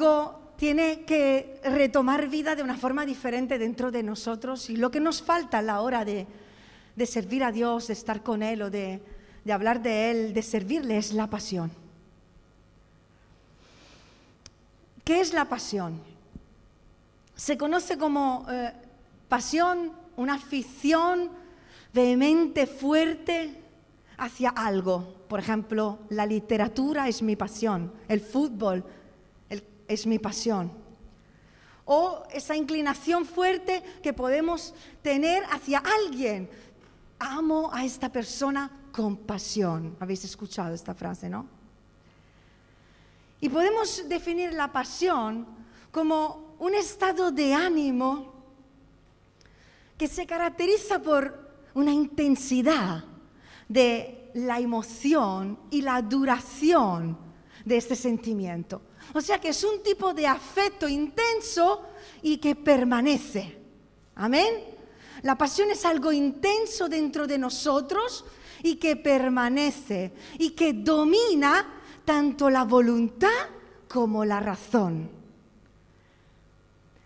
algo tiene que retomar vida de una forma diferente dentro de nosotros y lo que nos falta a la hora de, servir a Dios, de estar con Él o de, de hablar de Él, de servirle, es la pasión. ¿Qué es la pasión? Se conoce como eh, pasión, una afición vehemente, fuerte hacia algo. Por ejemplo, la literatura es mi pasión, el fútbol es mi pasión. O esa inclinación fuerte que podemos tener hacia alguien. Amo a esta persona con pasión. Habéis escuchado esta frase, ¿no? Y podemos definir la pasión como un estado de ánimo que se caracteriza por una intensidad de la emoción y la duración de este sentimiento. O sea que es un tipo de afecto intenso y que permanece. Amén. La pasión es algo intenso dentro de nosotros y que permanece y que domina tanto la voluntad como la razón.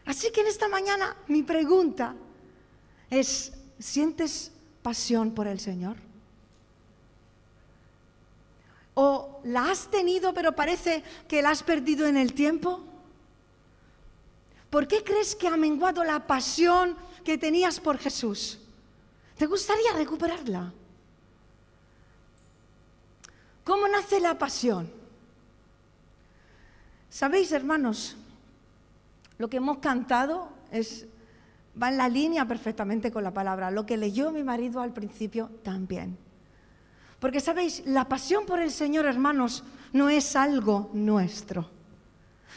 Así que en esta mañana mi pregunta es, ¿sientes pasión por el Señor? ¿O la has tenido pero parece que la has perdido en el tiempo? ¿Por qué crees que ha menguado la pasión que tenías por Jesús? ¿Te gustaría recuperarla? ¿Cómo nace la pasión? Sabéis, hermanos, lo que hemos cantado es, va en la línea perfectamente con la palabra. Lo que leyó mi marido al principio también. Porque sabéis, la pasión por el Señor, hermanos, no es algo nuestro.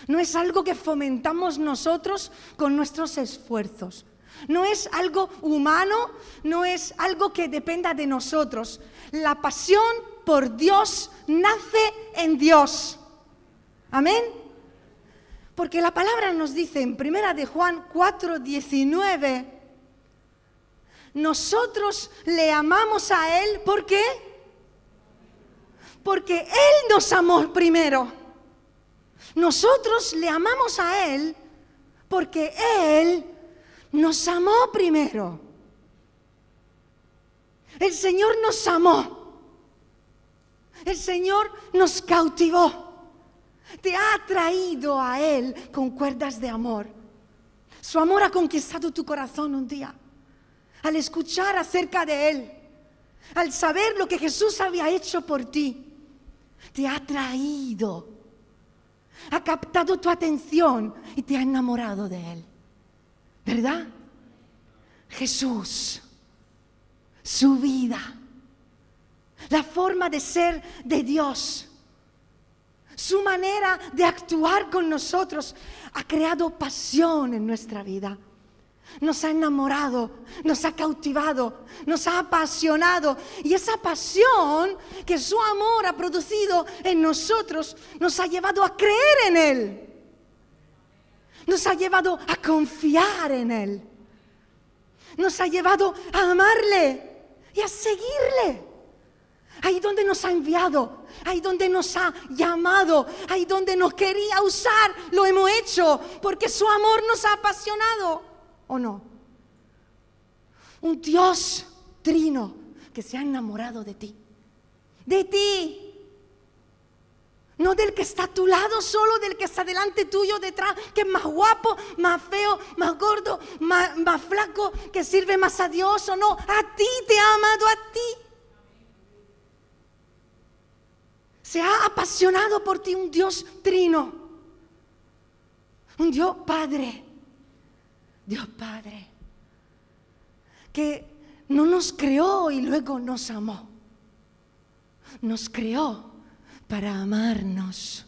No es algo que fomentamos nosotros con nuestros esfuerzos. No es algo humano, no es algo que dependa de nosotros. La pasión por Dios nace en Dios. Amén. Porque la palabra nos dice en Primera de Juan 4, 19, nosotros le amamos a Él, ¿por qué? Porque Él nos amó primero. Nosotros le amamos a Él porque Él nos amó primero. El Señor nos amó. El Señor nos cautivó te ha traído a Él con cuerdas de amor. Su amor ha conquistado tu corazón un día. Al escuchar acerca de Él, al saber lo que Jesús había hecho por ti, te ha traído, ha captado tu atención y te ha enamorado de Él. ¿Verdad? Jesús, su vida, la forma de ser de Dios su manera de actuar con nosotros ha creado pasión en nuestra vida. Nos ha enamorado, nos ha cautivado, nos ha apasionado. Y esa pasión que su amor ha producido en nosotros nos ha llevado a creer en Él. Nos ha llevado a confiar en Él. Nos ha llevado a amarle y a seguirle. Ahí donde nos ha enviado, ahí donde nos ha llamado, ahí donde nos quería usar, lo hemos hecho porque su amor nos ha apasionado, ¿o no? Un Dios trino que se ha enamorado de ti, de ti. No del que está a tu lado, solo del que está delante tuyo, detrás, que es más guapo, más feo, más gordo, más, más flaco, que sirve más a Dios o no. A ti te ha amado, a ti. Se ha apasionado por ti un Dios trino, un Dios Padre, Dios Padre, que no nos creó y luego nos amó. Nos creó para amarnos.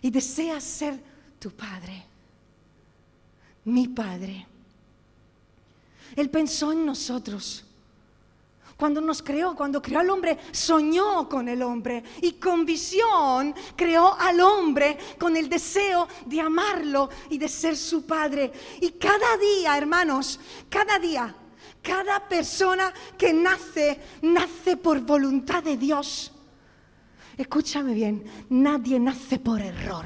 Y desea ser tu Padre, mi Padre. Él pensó en nosotros cuando nos creó, cuando creó al hombre, soñó con el hombre y con visión creó al hombre con el deseo de amarlo y de ser su padre. Y cada día, hermanos, cada día, cada persona que nace, nace por voluntad de Dios. Escúchame bien, nadie nace por error.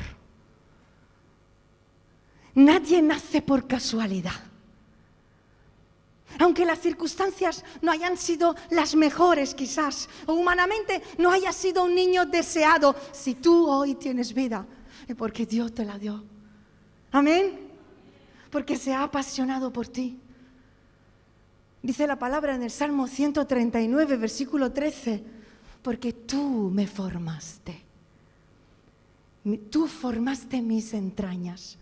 Nadie nace por casualidad. Aunque las circunstancias no hayan sido las mejores quizás, o humanamente no haya sido un niño deseado, si tú hoy tienes vida, es porque Dios te la dio. Amén. Porque se ha apasionado por ti. Dice la palabra en el Salmo 139, versículo 13, porque tú me formaste. Tú formaste mis entrañas.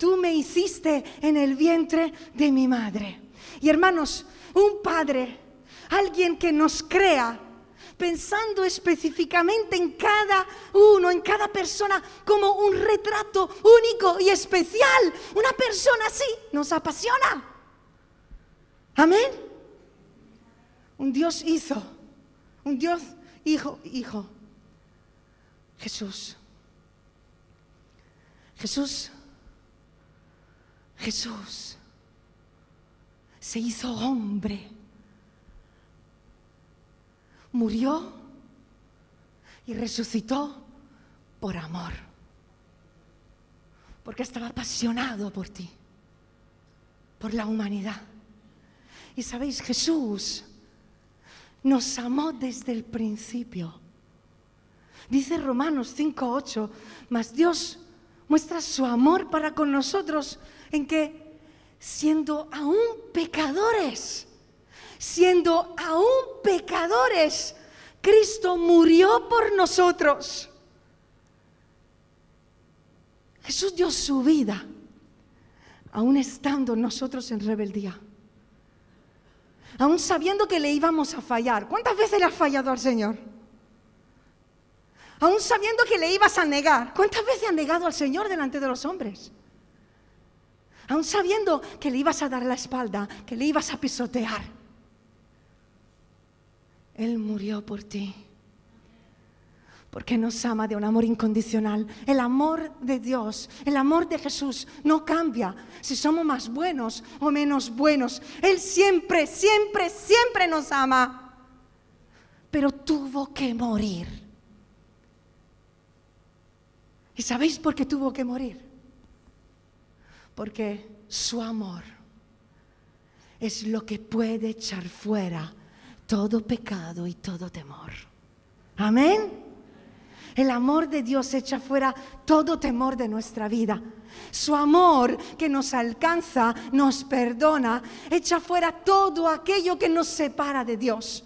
Tú me hiciste en el vientre de mi madre. Y hermanos, un padre, alguien que nos crea, pensando específicamente en cada uno, en cada persona, como un retrato único y especial. Una persona así nos apasiona. Amén. Un Dios hizo, un Dios hijo, hijo. Jesús. Jesús. Jesús se hizo hombre. Murió y resucitó por amor. Porque estaba apasionado por ti, por la humanidad. Y sabéis, Jesús nos amó desde el principio. Dice Romanos 5:8, mas Dios muestra su amor para con nosotros en que siendo aún pecadores, siendo aún pecadores, Cristo murió por nosotros. Jesús dio su vida, aún estando nosotros en rebeldía aún sabiendo que le íbamos a fallar. ¿Cuántas veces le has fallado al Señor? Aún sabiendo que le ibas a negar. ¿Cuántas veces has negado al Señor delante de los hombres? Aún sabiendo que le ibas a dar la espalda, que le ibas a pisotear. Él murió por ti porque nos ama de un amor incondicional. El amor de Dios, el amor de Jesús no cambia si somos más buenos o menos buenos. Él siempre, siempre, siempre nos ama. Pero tuvo que morir. ¿Y sabéis por qué tuvo que morir? Porque su amor es lo que puede echar fuera todo pecado y todo temor. Amén. El amor de Dios echa fuera todo temor de nuestra vida. Su amor que nos alcanza, nos perdona, echa fuera todo aquello que nos separa de Dios.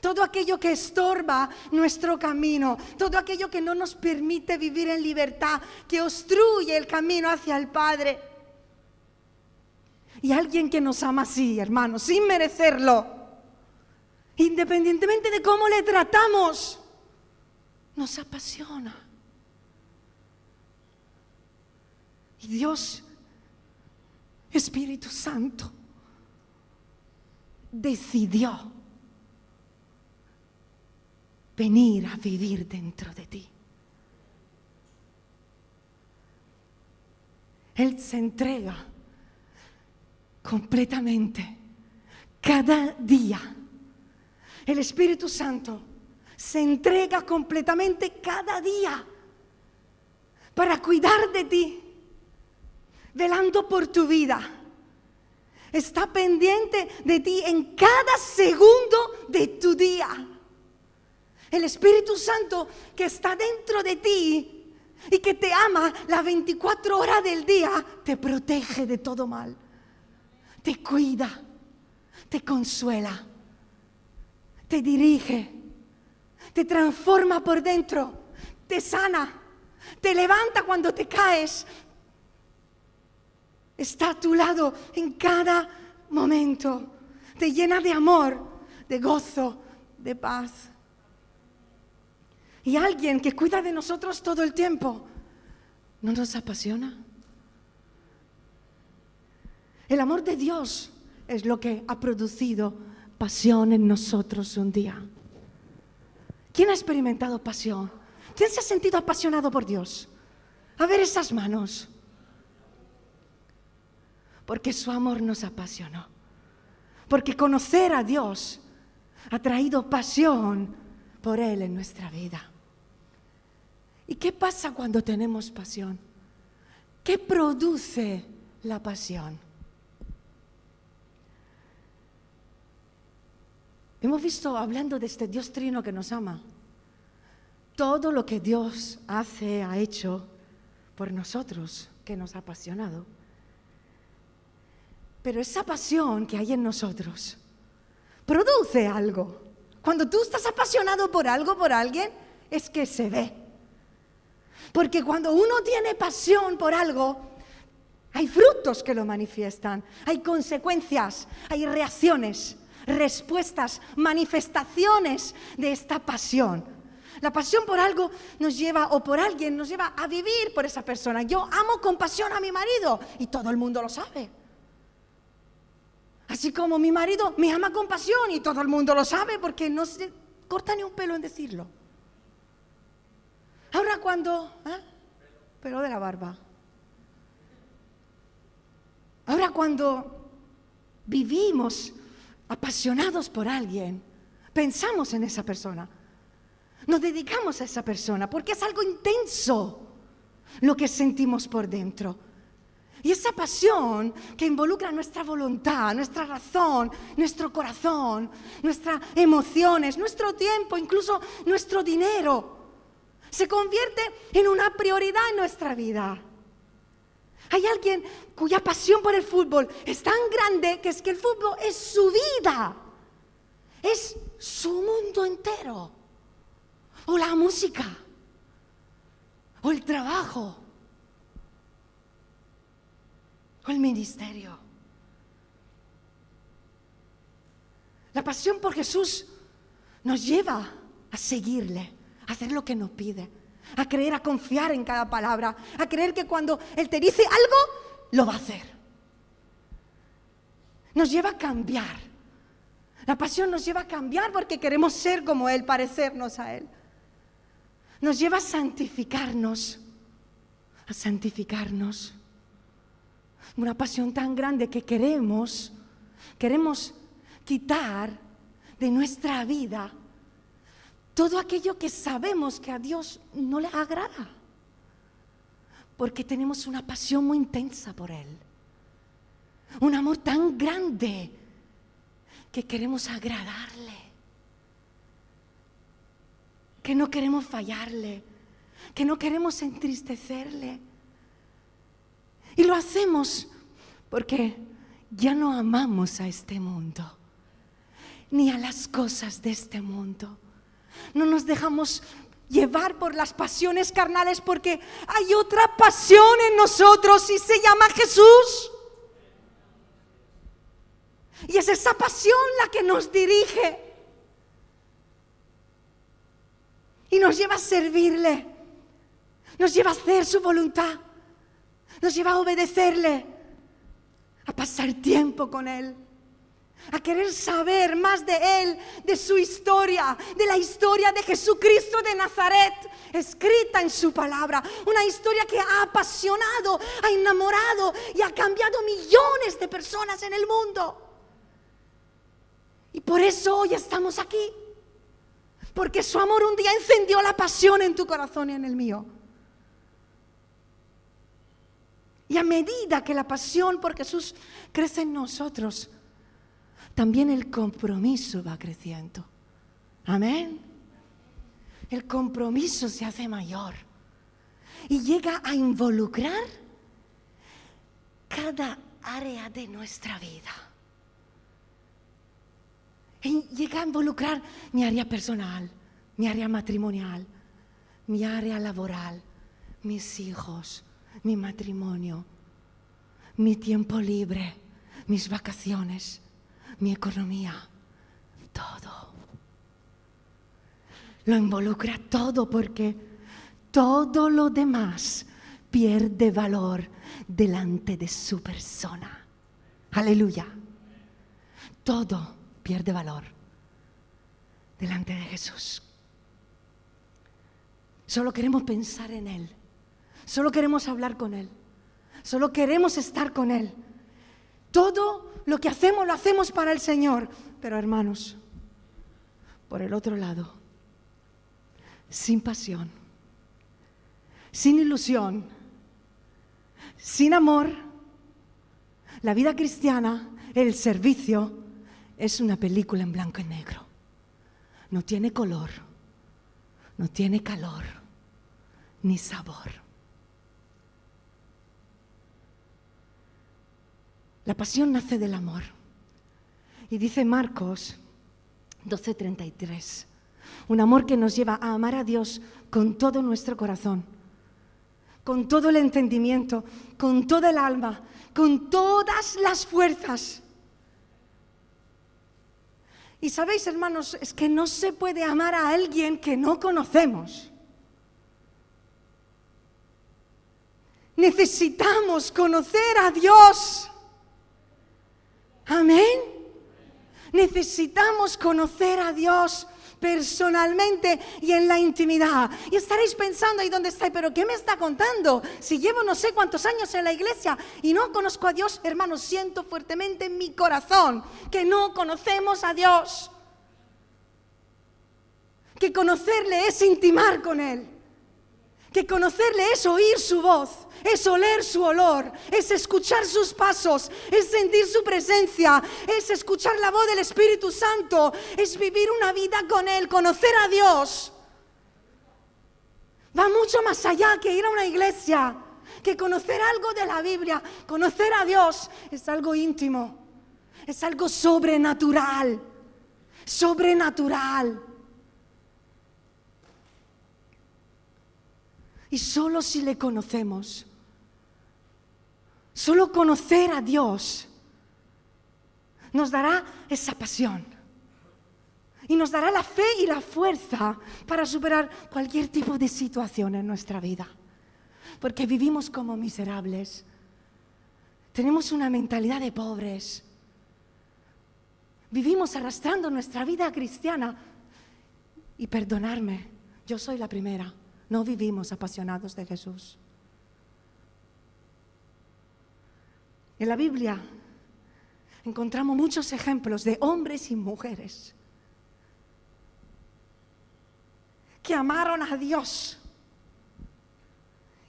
Todo aquello que estorba nuestro camino, todo aquello que no nos permite vivir en libertad, que obstruye el camino hacia el Padre. Y alguien que nos ama así, hermanos, sin merecerlo, independientemente de cómo le tratamos, nos apasiona. Y Dios, Espíritu Santo, decidió venir a vivir dentro de ti. Él se entrega completamente cada día. El Espíritu Santo se entrega completamente cada día para cuidar de ti, velando por tu vida. Está pendiente de ti en cada segundo de tu día. El Espíritu Santo que está dentro de ti y que te ama las 24 horas del día, te protege de todo mal, te cuida, te consuela, te dirige te transforma por dentro, te sana, te levanta cuando te caes. Está a tu lado en cada momento. Te llena de amor, de gozo, de paz. Y alguien que cuida de nosotros todo el tiempo, ¿no nos apasiona? El amor de Dios es lo que ha producido pasión en nosotros un día. ¿Quién ha experimentado pasión? ¿Quién se ha sentido apasionado por Dios? A ver esas manos. Porque su amor nos apasionó. Porque conocer a Dios ha traído pasión por Él en nuestra vida. ¿Y qué pasa cuando tenemos pasión? ¿Qué produce la pasión? Hemos visto hablando de este Dios trino que nos ama. Todo lo que Dios hace, ha hecho por nosotros, que nos ha apasionado. Pero esa pasión que hay en nosotros produce algo. Cuando tú estás apasionado por algo, por alguien, es que se ve. Porque cuando uno tiene pasión por algo, hay frutos que lo manifiestan, hay consecuencias, hay reacciones respuestas, manifestaciones de esta pasión. La pasión por algo nos lleva, o por alguien, nos lleva a vivir por esa persona. Yo amo con pasión a mi marido y todo el mundo lo sabe. Así como mi marido me ama con pasión y todo el mundo lo sabe porque no se corta ni un pelo en decirlo. Ahora cuando... ¿eh? Pelo de la barba. Ahora cuando vivimos apasionados por alguien, pensamos en esa persona, nos dedicamos a esa persona, porque es algo intenso lo que sentimos por dentro. Y esa pasión que involucra nuestra voluntad, nuestra razón, nuestro corazón, nuestras emociones, nuestro tiempo, incluso nuestro dinero, se convierte en una prioridad en nuestra vida. Hay alguien cuya pasión por el fútbol es tan grande que es que el fútbol es su vida, es su mundo entero. O la música, o el trabajo, o el ministerio. La pasión por Jesús nos lleva a seguirle, a hacer lo que nos pide a creer, a confiar en cada palabra, a creer que cuando Él te dice algo, lo va a hacer. Nos lleva a cambiar. La pasión nos lleva a cambiar porque queremos ser como Él, parecernos a Él. Nos lleva a santificarnos, a santificarnos. Una pasión tan grande que queremos, queremos quitar de nuestra vida todo aquello que sabemos que a Dios no le agrada. Porque tenemos una pasión muy intensa por Él. Un amor tan grande que queremos agradarle. Que no queremos fallarle. Que no queremos entristecerle. Y lo hacemos porque ya no amamos a este mundo, ni a las cosas de este mundo no nos dejamos llevar por las pasiones carnales porque hay otra pasión en nosotros y se llama Jesús. Y es esa pasión la que nos dirige y nos lleva a servirle, nos lleva a hacer su voluntad, nos lleva a obedecerle, a pasar tiempo con Él a querer saber más de Él, de su historia, de la historia de Jesucristo de Nazaret, escrita en su palabra. Una historia que ha apasionado, ha enamorado y ha cambiado millones de personas en el mundo. Y por eso hoy estamos aquí. Porque su amor un día encendió la pasión en tu corazón y en el mío. Y a medida que la pasión por Jesús crece en nosotros, también el compromiso va creciendo. Amén. El compromiso se hace mayor y llega a involucrar cada área de nuestra vida. Llega a involucrar mi área personal, mi área matrimonial, mi área laboral, mis hijos, mi matrimonio, mi tiempo libre, mis vacaciones mi economía, todo. Lo involucra todo porque todo lo demás pierde valor delante de su persona. Aleluya. Todo pierde valor delante de Jesús. Solo queremos pensar en Él. Solo queremos hablar con Él. Solo queremos estar con Él. Todo lo que hacemos lo hacemos para el Señor. Pero hermanos, por el otro lado, sin pasión, sin ilusión, sin amor, la vida cristiana, el servicio, es una película en blanco y negro. No tiene color, no tiene calor, ni sabor. La pasión nace del amor. Y dice Marcos 12:33, un amor que nos lleva a amar a Dios con todo nuestro corazón, con todo el entendimiento, con toda el alma, con todas las fuerzas. Y sabéis, hermanos, es que no se puede amar a alguien que no conocemos. Necesitamos conocer a Dios. Amén. Necesitamos conocer a Dios personalmente y en la intimidad. Y estaréis pensando ahí donde estáis, pero ¿qué me está contando? Si llevo no sé cuántos años en la iglesia y no conozco a Dios, hermanos, siento fuertemente en mi corazón que no conocemos a Dios. Que conocerle es intimar con Él. Que conocerle es oír su voz, es oler su olor, es escuchar sus pasos, es sentir su presencia, es escuchar la voz del Espíritu Santo, es vivir una vida con Él, conocer a Dios. Va mucho más allá que ir a una iglesia, que conocer algo de la Biblia, conocer a Dios es algo íntimo, es algo sobrenatural, sobrenatural. Y solo si le conocemos, solo conocer a Dios nos dará esa pasión. Y nos dará la fe y la fuerza para superar cualquier tipo de situación en nuestra vida. Porque vivimos como miserables. Tenemos una mentalidad de pobres. Vivimos arrastrando nuestra vida cristiana. Y perdonarme, yo soy la primera. No vivimos apasionados de Jesús. En la Biblia encontramos muchos ejemplos de hombres y mujeres que amaron a Dios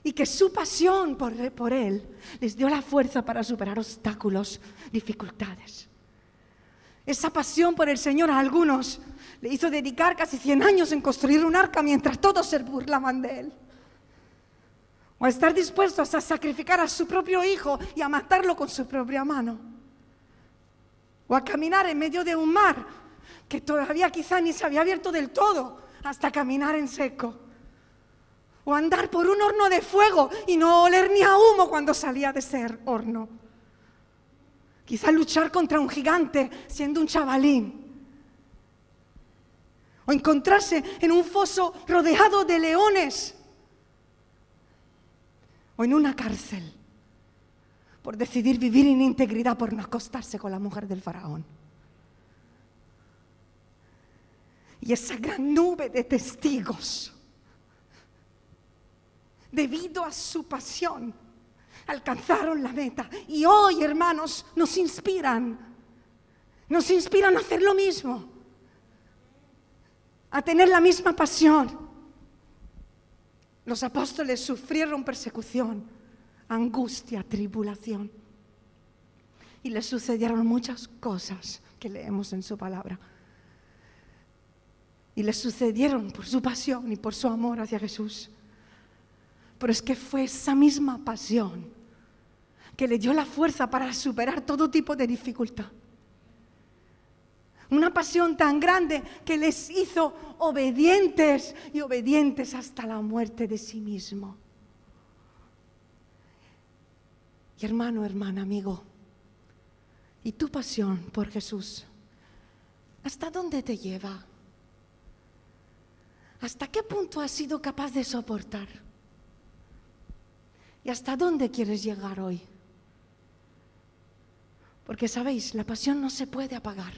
y que su pasión por, por, Él les dio la fuerza para superar obstáculos, dificultades. Esa pasión por el Señor a algunos le hizo dedicar casi 100 años en construir un arca mientras todos se burlaban de él. O a estar dispuestos a sacrificar a su propio hijo y a matarlo con su propia mano. O a caminar en medio de un mar que todavía quizá ni se había abierto del todo hasta caminar en seco. O andar por un horno de fuego y no oler ni a humo cuando salía de ser horno. Quizá luchar contra un gigante siendo un chavalín o encontrarse en un foso rodeado de leones o en una cárcel por decidir vivir en integridad, por no acostarse con la mujer del faraón. Y esa gran nube de testigos, debido a su pasión, alcanzaron la meta. Y hoy, hermanos, nos inspiran, nos inspiran a hacer lo mismo a tener la misma pasión. Los apóstoles sufrieron persecución, angustia, tribulación. Y les sucedieron muchas cosas que leemos en su palabra. Y les sucedieron por su pasión y por su amor hacia Jesús. Pero es que fue esa misma pasión que le dio la fuerza para superar todo tipo de dificultad. Una pasión tan grande que les hizo obedientes y obedientes hasta la muerte de sí mismo. Y hermano, hermana, amigo, ¿y tu pasión por Jesús? ¿Hasta dónde te lleva? ¿Hasta qué punto has sido capaz de soportar? ¿Y hasta dónde quieres llegar hoy? Porque sabéis, la pasión no se puede apagar.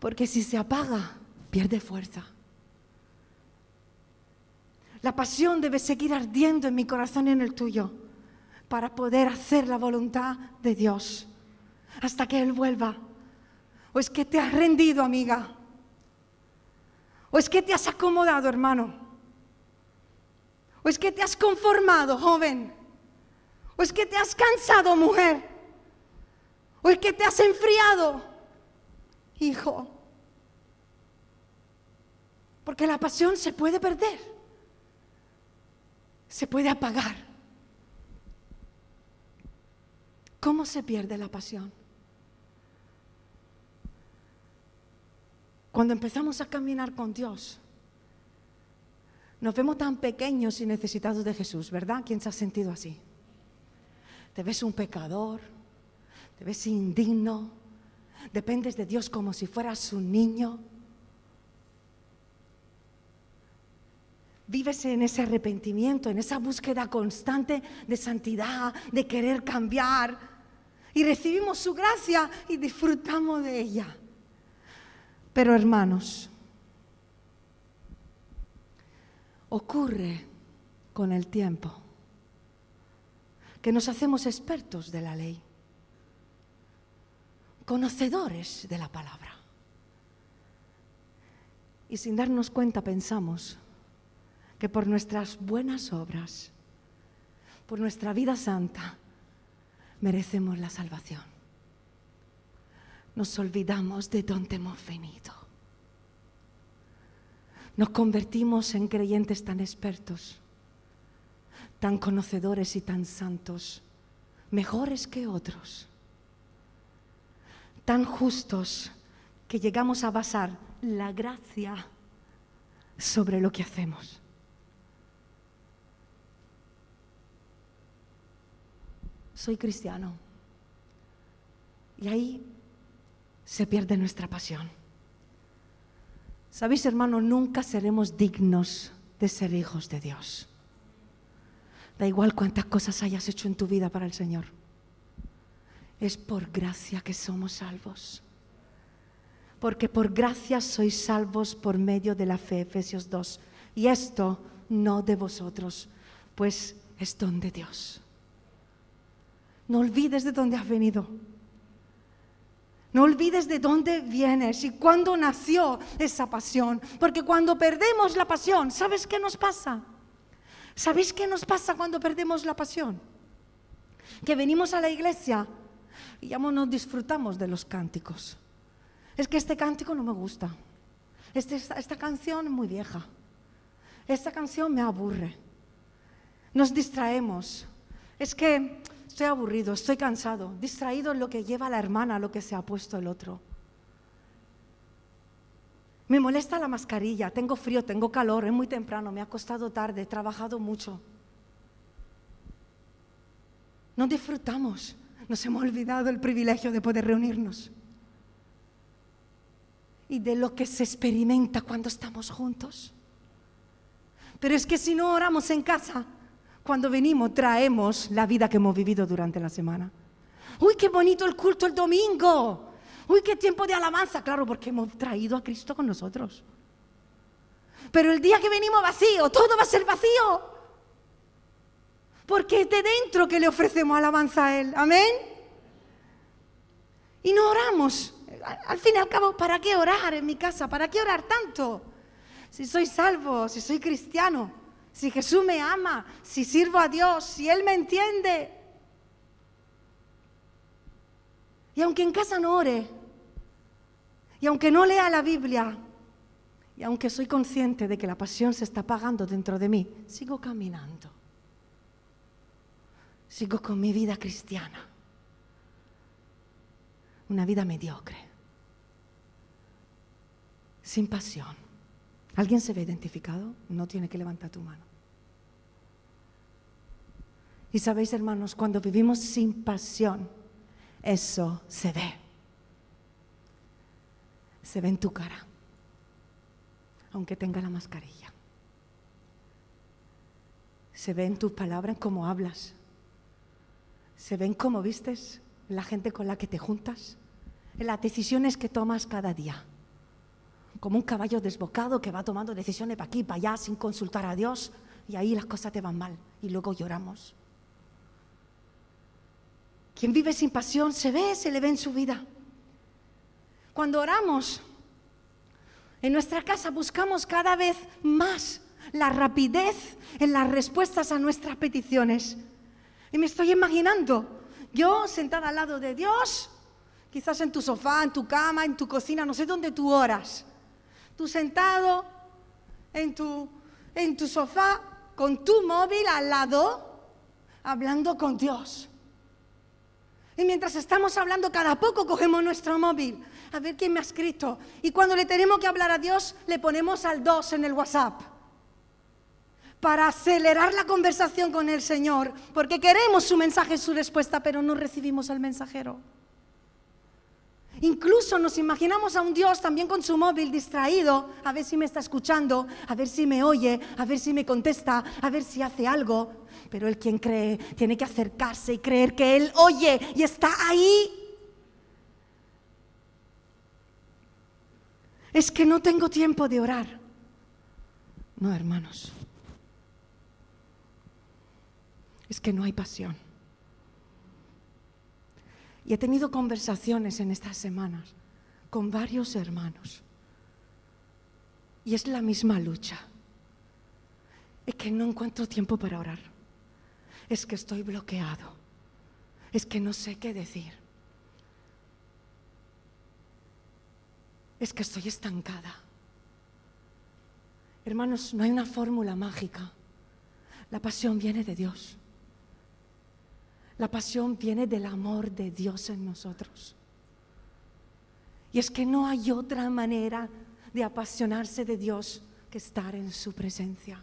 Porque si se apaga, pierde fuerza. La pasión debe seguir ardiendo en mi corazón y en el tuyo para poder hacer la voluntad de Dios hasta que Él vuelva. ¿O es que te has rendido, amiga? ¿O es que te has acomodado, hermano? ¿O es que te has conformado, joven? ¿O es que te has cansado, mujer? ¿O es que te has enfriado, hijo? Porque la pasión se puede perder, se puede apagar. ¿Cómo se pierde la pasión? Cuando empezamos a caminar con Dios, nos vemos tan pequeños y necesitados de Jesús, ¿verdad? ¿Quién se ha sentido así? Te ves un pecador, te ves indigno, dependes de Dios como si fueras un niño. Vives en ese arrepentimiento, en esa búsqueda constante de santidad, de querer cambiar. Y recibimos su gracia y disfrutamos de ella. Pero hermanos, ocurre con el tiempo que nos hacemos expertos de la ley, conocedores de la palabra. Y sin darnos cuenta pensamos que por nuestras buenas obras, por nuestra vida santa, merecemos la salvación nos olvidamos de dónde hemos venido. Nos convertimos en creyentes tan expertos, tan conocedores y tan santos, mejores que otros, tan justos que llegamos a basar la gracia sobre lo que hacemos. Soy cristiano. Y ahí se pierde nuestra pasión. Sabéis, hermano, nunca seremos dignos de ser hijos de Dios. Da igual cuántas cosas hayas hecho en tu vida para el Señor. Es por gracia que somos salvos. Porque por gracia sois salvos por medio de la fe, Efesios 2. Y esto no de vosotros, pues es don de Dios. No olvides de dónde has venido. No olvides de dónde vienes y cuándo nació esa pasión. Porque cuando perdemos la pasión, ¿sabes qué nos pasa? ¿Sabéis qué nos pasa cuando perdemos la pasión? Que venimos a la iglesia y ya no disfrutamos de los cánticos. Es que este cántico no me gusta. Este, esta, esta canción es muy vieja. Esta canción me aburre. Nos distraemos. Es que Estoy aburrido, estoy cansado, distraído en lo que lleva la hermana, lo que se ha puesto el otro. Me molesta la mascarilla, tengo frío, tengo calor, es muy temprano, me ha costado tarde, he trabajado mucho. No disfrutamos, nos hemos olvidado el privilegio de poder reunirnos y de lo que se experimenta cuando estamos juntos. Pero es que si no oramos en casa, cuando venimos traemos la vida que hemos vivido durante la semana. Uy, qué bonito el culto el domingo. Uy, qué tiempo de alabanza. Claro, porque hemos traído a Cristo con nosotros. Pero el día que venimos vacío, todo va a ser vacío. Porque es de dentro que le ofrecemos alabanza a Él. Amén. Y no oramos. Al fin y al cabo, ¿para qué orar en mi casa? ¿Para qué orar tanto? Si soy salvo, si soy cristiano si Jesús me ama, si sirvo a Dios, si Él me entiende. Y aunque en casa no ore, y aunque no lea la Biblia, y aunque soy consciente de que la pasión se está apagando dentro de mí, sigo caminando. Sigo con mi vida cristiana. Una vida mediocre. Sin pasión. ¿Alguien se ve identificado? No tiene que levantar tu mano. Y sabéis, hermanos, cuando vivimos sin pasión, eso se ve. Se ve en tu cara, aunque tenga la mascarilla. Se ve en tus palabras, cómo hablas. Se ve en cómo vistes, en la gente con la que te juntas, en las decisiones que tomas cada día como un caballo desbocado que va tomando decisiones para aquí para allá sin consultar a Dios y ahí las cosas te van mal y luego lloramos. Quien vive sin pasión se ve, se le ve en su vida. Cuando oramos, En nuestra casa buscamos cada vez más la rapidez en las respuestas a nuestras peticiones. Y me estoy imaginando, yo sentada al lado de Dios, quizás en tu sofá, en tu cama, en tu cocina, no sé dónde tú oras. Tú sentado en tu, en tu sofá con tu móvil al lado, hablando con Dios. Y mientras estamos hablando, cada poco cogemos nuestro móvil a ver quién me ha escrito. Y cuando le tenemos que hablar a Dios, le ponemos al 2 en el WhatsApp. Para acelerar la conversación con el Señor, porque queremos su mensaje, su respuesta, pero no recibimos al mensajero. Incluso nos imaginamos a un Dios también con su móvil distraído, a ver si me está escuchando, a ver si me oye, a ver si me contesta, a ver si hace algo. Pero el quien cree tiene que acercarse y creer que Él oye y está ahí. Es que no tengo tiempo de orar. No, hermanos. Es que no hay pasión. Y he tenido conversaciones en estas semanas con varios hermanos. Y es la misma lucha. Es que no encuentro tiempo para orar. Es que estoy bloqueado. Es que no sé qué decir. Es que estoy estancada. Hermanos, no hay una fórmula mágica. La pasión viene de Dios. La pasión viene del amor de Dios en nosotros. Y es que no hay otra manera de apasionarse de Dios que estar en su presencia.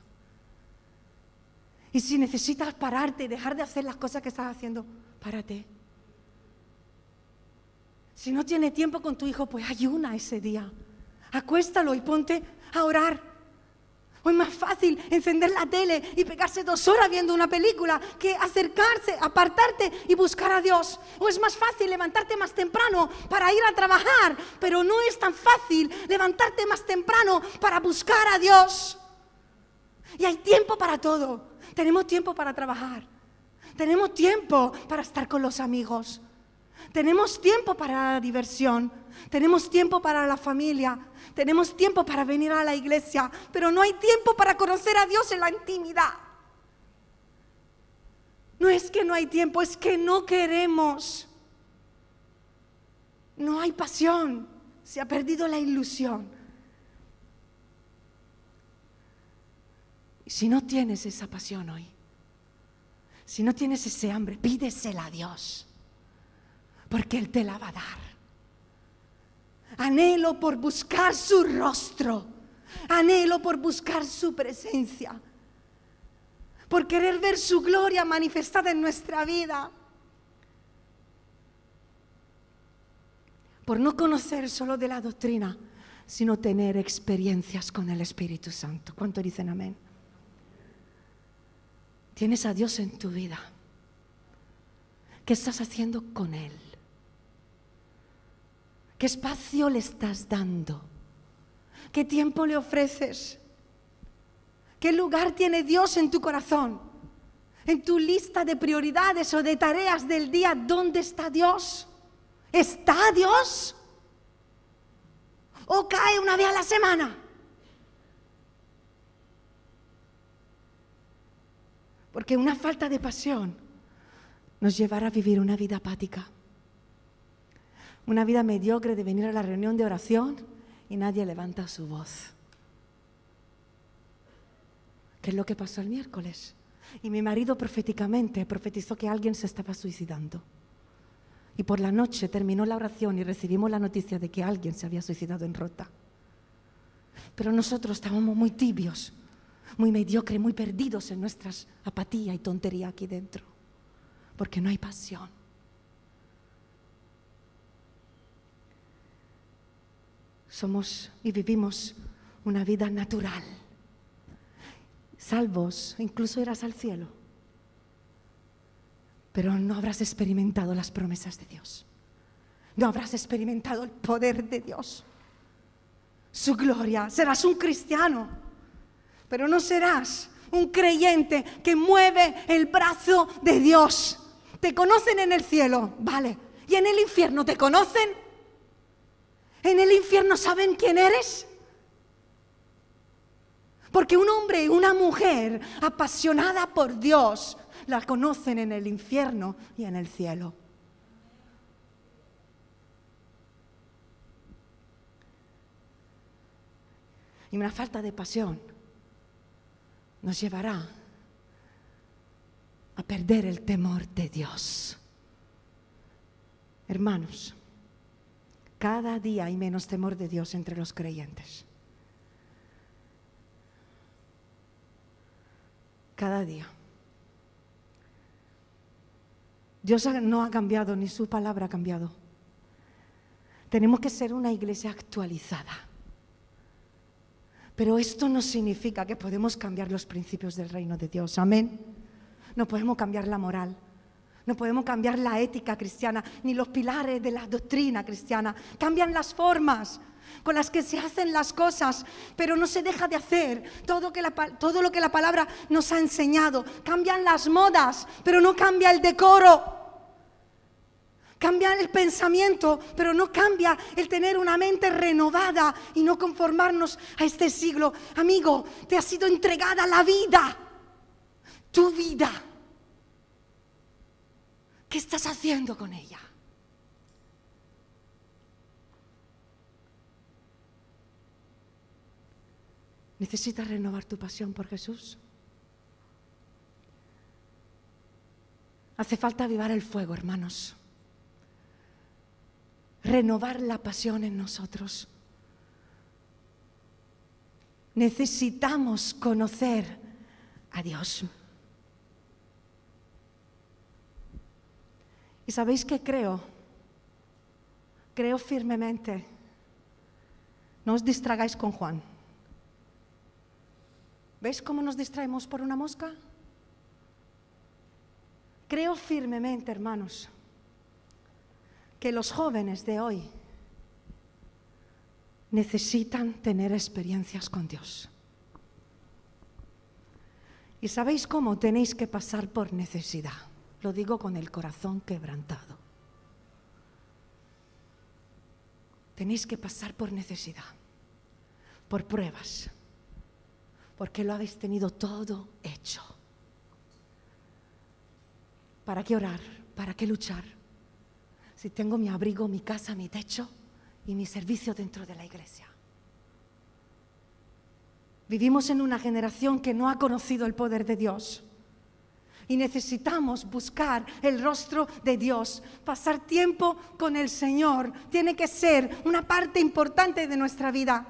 Y si necesitas pararte y dejar de hacer las cosas que estás haciendo, párate. Si no tiene tiempo con tu hijo, pues ayuna ese día. Acuéstalo y ponte a orar. O es más fácil encender la tele y pegarse dos horas viendo una película que acercarse, apartarte y buscar a Dios. O es más fácil levantarte más temprano para ir a trabajar, pero no es tan fácil levantarte más temprano para buscar a Dios. Y hay tiempo para todo. Tenemos tiempo para trabajar. Tenemos tiempo para estar con los amigos. Tenemos tiempo para la diversión. Tenemos tiempo para la familia. Tenemos tiempo para venir a la iglesia. Pero no hay tiempo para conocer a Dios en la intimidad. No es que no hay tiempo, es que no queremos. No hay pasión. Se ha perdido la ilusión. Si no tienes esa pasión hoy, si no tienes ese hambre, pídesela a Dios porque Él te la va a dar. Anhelo por buscar su rostro, anhelo por buscar su presencia, por querer ver su gloria manifestada en nuestra vida, por no conocer solo de la doctrina, sino tener experiencias con el Espíritu Santo. ¿Cuánto dicen amén? Tienes a Dios en tu vida. ¿Qué estás haciendo con Él? ¿Qué espacio le estás dando? ¿Qué tiempo le ofreces? ¿Qué lugar tiene Dios en tu corazón? En tu lista de prioridades o de tareas del día, ¿dónde está Dios? ¿Está Dios? ¿O cae una vez a la semana? Porque una falta de pasión nos llevará a vivir una vida apática una vida mediocre de venir a la reunión de oración y nadie levanta su voz. ¿Qué es lo que pasó el miércoles? Y mi marido proféticamente profetizó que alguien se estaba suicidando. Y por la noche terminó la oración y recibimos la noticia de que alguien se había suicidado en Rota. Pero nosotros estábamos muy tibios, muy mediocres, muy perdidos en nuestras apatía y tontería aquí dentro, porque no hay pasión. Somos y vivimos una vida natural. Salvos, incluso irás al cielo, pero no habrás experimentado las promesas de Dios. No habrás experimentado el poder de Dios, su gloria. Serás un cristiano, pero no serás un creyente que mueve el brazo de Dios. Te conocen en el cielo, vale. ¿Y en el infierno te conocen? En el infierno saben quién eres. Porque un hombre y una mujer apasionada por Dios la conocen en el infierno y en el cielo. Y una falta de pasión nos llevará a perder el temor de Dios. Hermanos, cada día hay menos temor de Dios entre los creyentes. Cada día. Dios no ha cambiado, ni su palabra ha cambiado. Tenemos que ser una iglesia actualizada. Pero esto no significa que podemos cambiar los principios del reino de Dios. Amén. No podemos cambiar la moral. No podemos cambiar la ética cristiana, ni los pilares de la doctrina cristiana. Cambian las formas con las que se hacen las cosas, pero no se deja de hacer todo, lo que la palabra nos ha enseñado. Cambian las modas, pero no cambia el decoro. Cambia el pensamiento, pero no cambia el tener una mente renovada y no conformarnos a este siglo. Amigo, te ha sido entregada la vida, tu vida. ¿Qué estás haciendo con ella? ¿Necesitas renovar tu pasión por Jesús? Hace falta avivar el fuego, hermanos renovar la pasión en nosotros. Necesitamos conocer a Dios. ¿Y sabéis qué creo? Creo firmemente. No os distragáis con Juan. ¿Veis cómo nos distraemos por una mosca? Creo firmemente, hermanos, que los jóvenes de hoy necesitan tener experiencias con Dios. ¿Y sabéis cómo tenéis que pasar por necesidad? Lo digo con el corazón quebrantado. Tenéis que pasar por necesidad, por pruebas, porque lo habéis tenido todo hecho. ¿Para qué orar? ¿Para qué luchar? si tengo mi abrigo, mi casa, mi techo y mi servicio dentro de la iglesia? Vivimos en una generación que no ha conocido el poder de Dios. Y necesitamos buscar el rostro de Dios. Pasar tiempo con el Señor tiene que ser una parte importante de nuestra vida.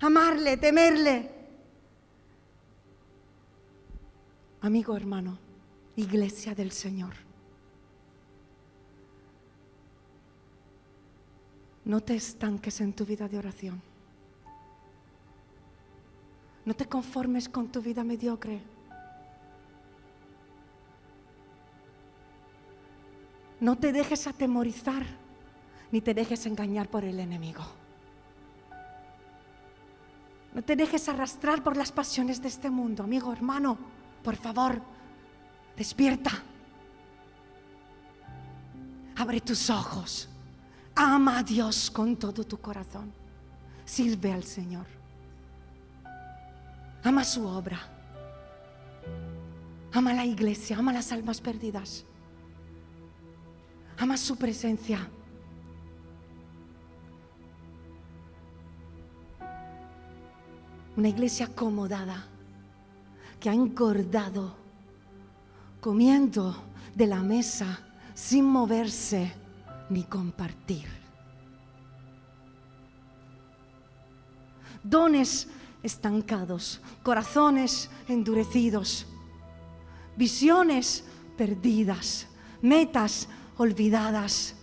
Amarle, temerle. Amigo, hermano, iglesia del Señor. No te estanques en tu vida de oración. No te conformes con tu vida mediocre. No te dejes atemorizar ni te dejes engañar por el enemigo. No te dejes arrastrar por las pasiones de este mundo, amigo, hermano. Por favor, despierta. Abre tus ojos. Ama a Dios con todo tu corazón. Sirve al Señor. Ama su obra. Ama la iglesia, ama las almas perdidas. Ama su presencia. Una iglesia acomodada que ha engordado comiendo de la mesa sin moverse ni compartir. Dones estancados, corazones endurecidos, visiones perdidas, metas olvidadas,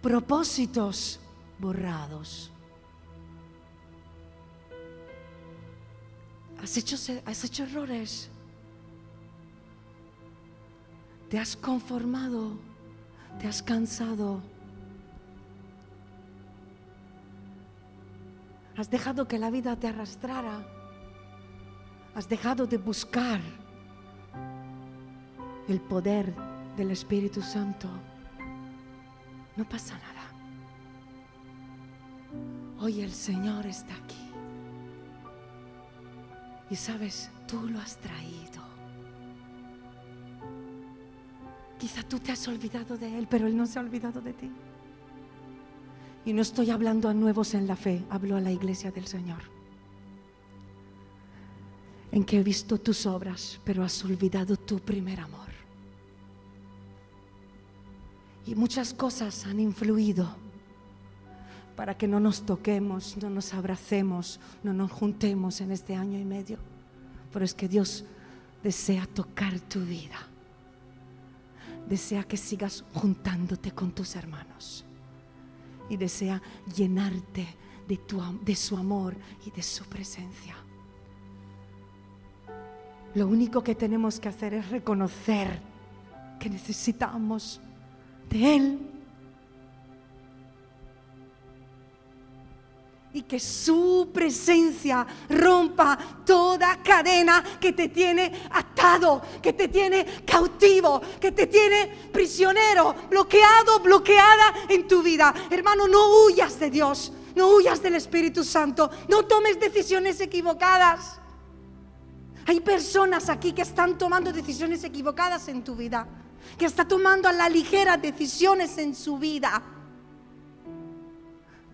propósitos borrados. ¿Has hecho, has hecho errores? Te has conformado, te has cansado. Has dejado que la vida te arrastrara. Has dejado de buscar el poder del Espíritu Santo. No pasa nada. Hoy el Señor está aquí. Y sabes, tú lo has traído. Quizá tú te has olvidado de Él, pero Él no se ha olvidado de ti. Y no estoy hablando a nuevos en la fe, hablo a la iglesia del Señor. En que he visto tus obras, pero has olvidado tu primer amor. Y muchas cosas han influido para que no nos toquemos, no nos abracemos, no nos juntemos en este año y medio. Pero es que Dios desea tocar tu vida. Desea que sigas juntándote con tus hermanos. Y desea llenarte de, tu, de su amor y de su presencia. Lo único que tenemos que hacer es reconocer que necesitamos de Él y que su presencia rompa toda cadena que te tiene atado, que te tiene cautivo, que te tiene prisionero, bloqueado, bloqueada en tu vida. Hermano, no huyas de Dios, no huyas del Espíritu Santo, no tomes decisiones equivocadas. Hay personas aquí que están tomando decisiones equivocadas en tu vida, que están tomando a la ligera decisiones en su vida.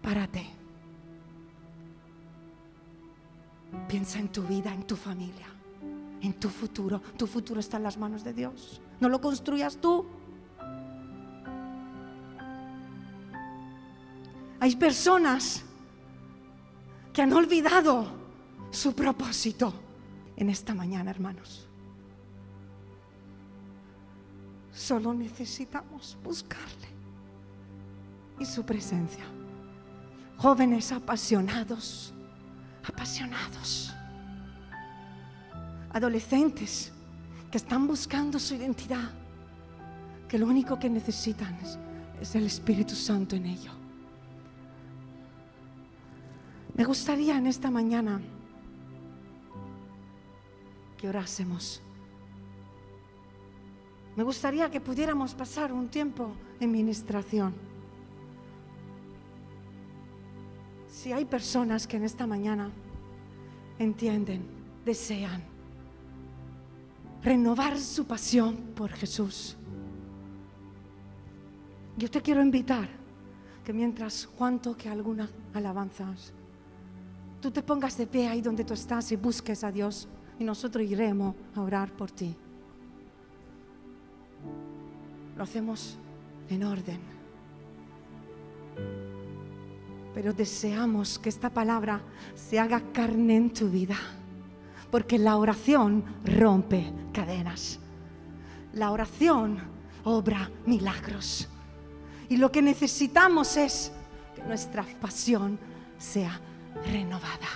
Párate Piensa en tu vida, en tu familia, en tu futuro. Tu futuro está en las manos de Dios. No lo construyas tú. Hay personas que han olvidado su propósito en esta mañana, hermanos. Solo necesitamos buscarle y su presencia. Jóvenes apasionados apasionados, adolescentes que están buscando su identidad, que lo único que necesitan es, el Espíritu Santo en ello. Me gustaría en esta mañana que orásemos. Me gustaría que pudiéramos pasar un tiempo en ministración. Si hay personas que en esta mañana entienden, desean renovar su pasión por Jesús, yo te quiero invitar que mientras Juan toque algunas alabanzas, tú te pongas de pie ahí donde tú estás y busques a Dios y nosotros iremos a orar por ti. Lo hacemos en orden pero deseamos que esta palabra se haga carne en tu vida, porque la oración rompe cadenas. La oración obra milagros. Y lo que necesitamos es que nuestra pasión sea renovada.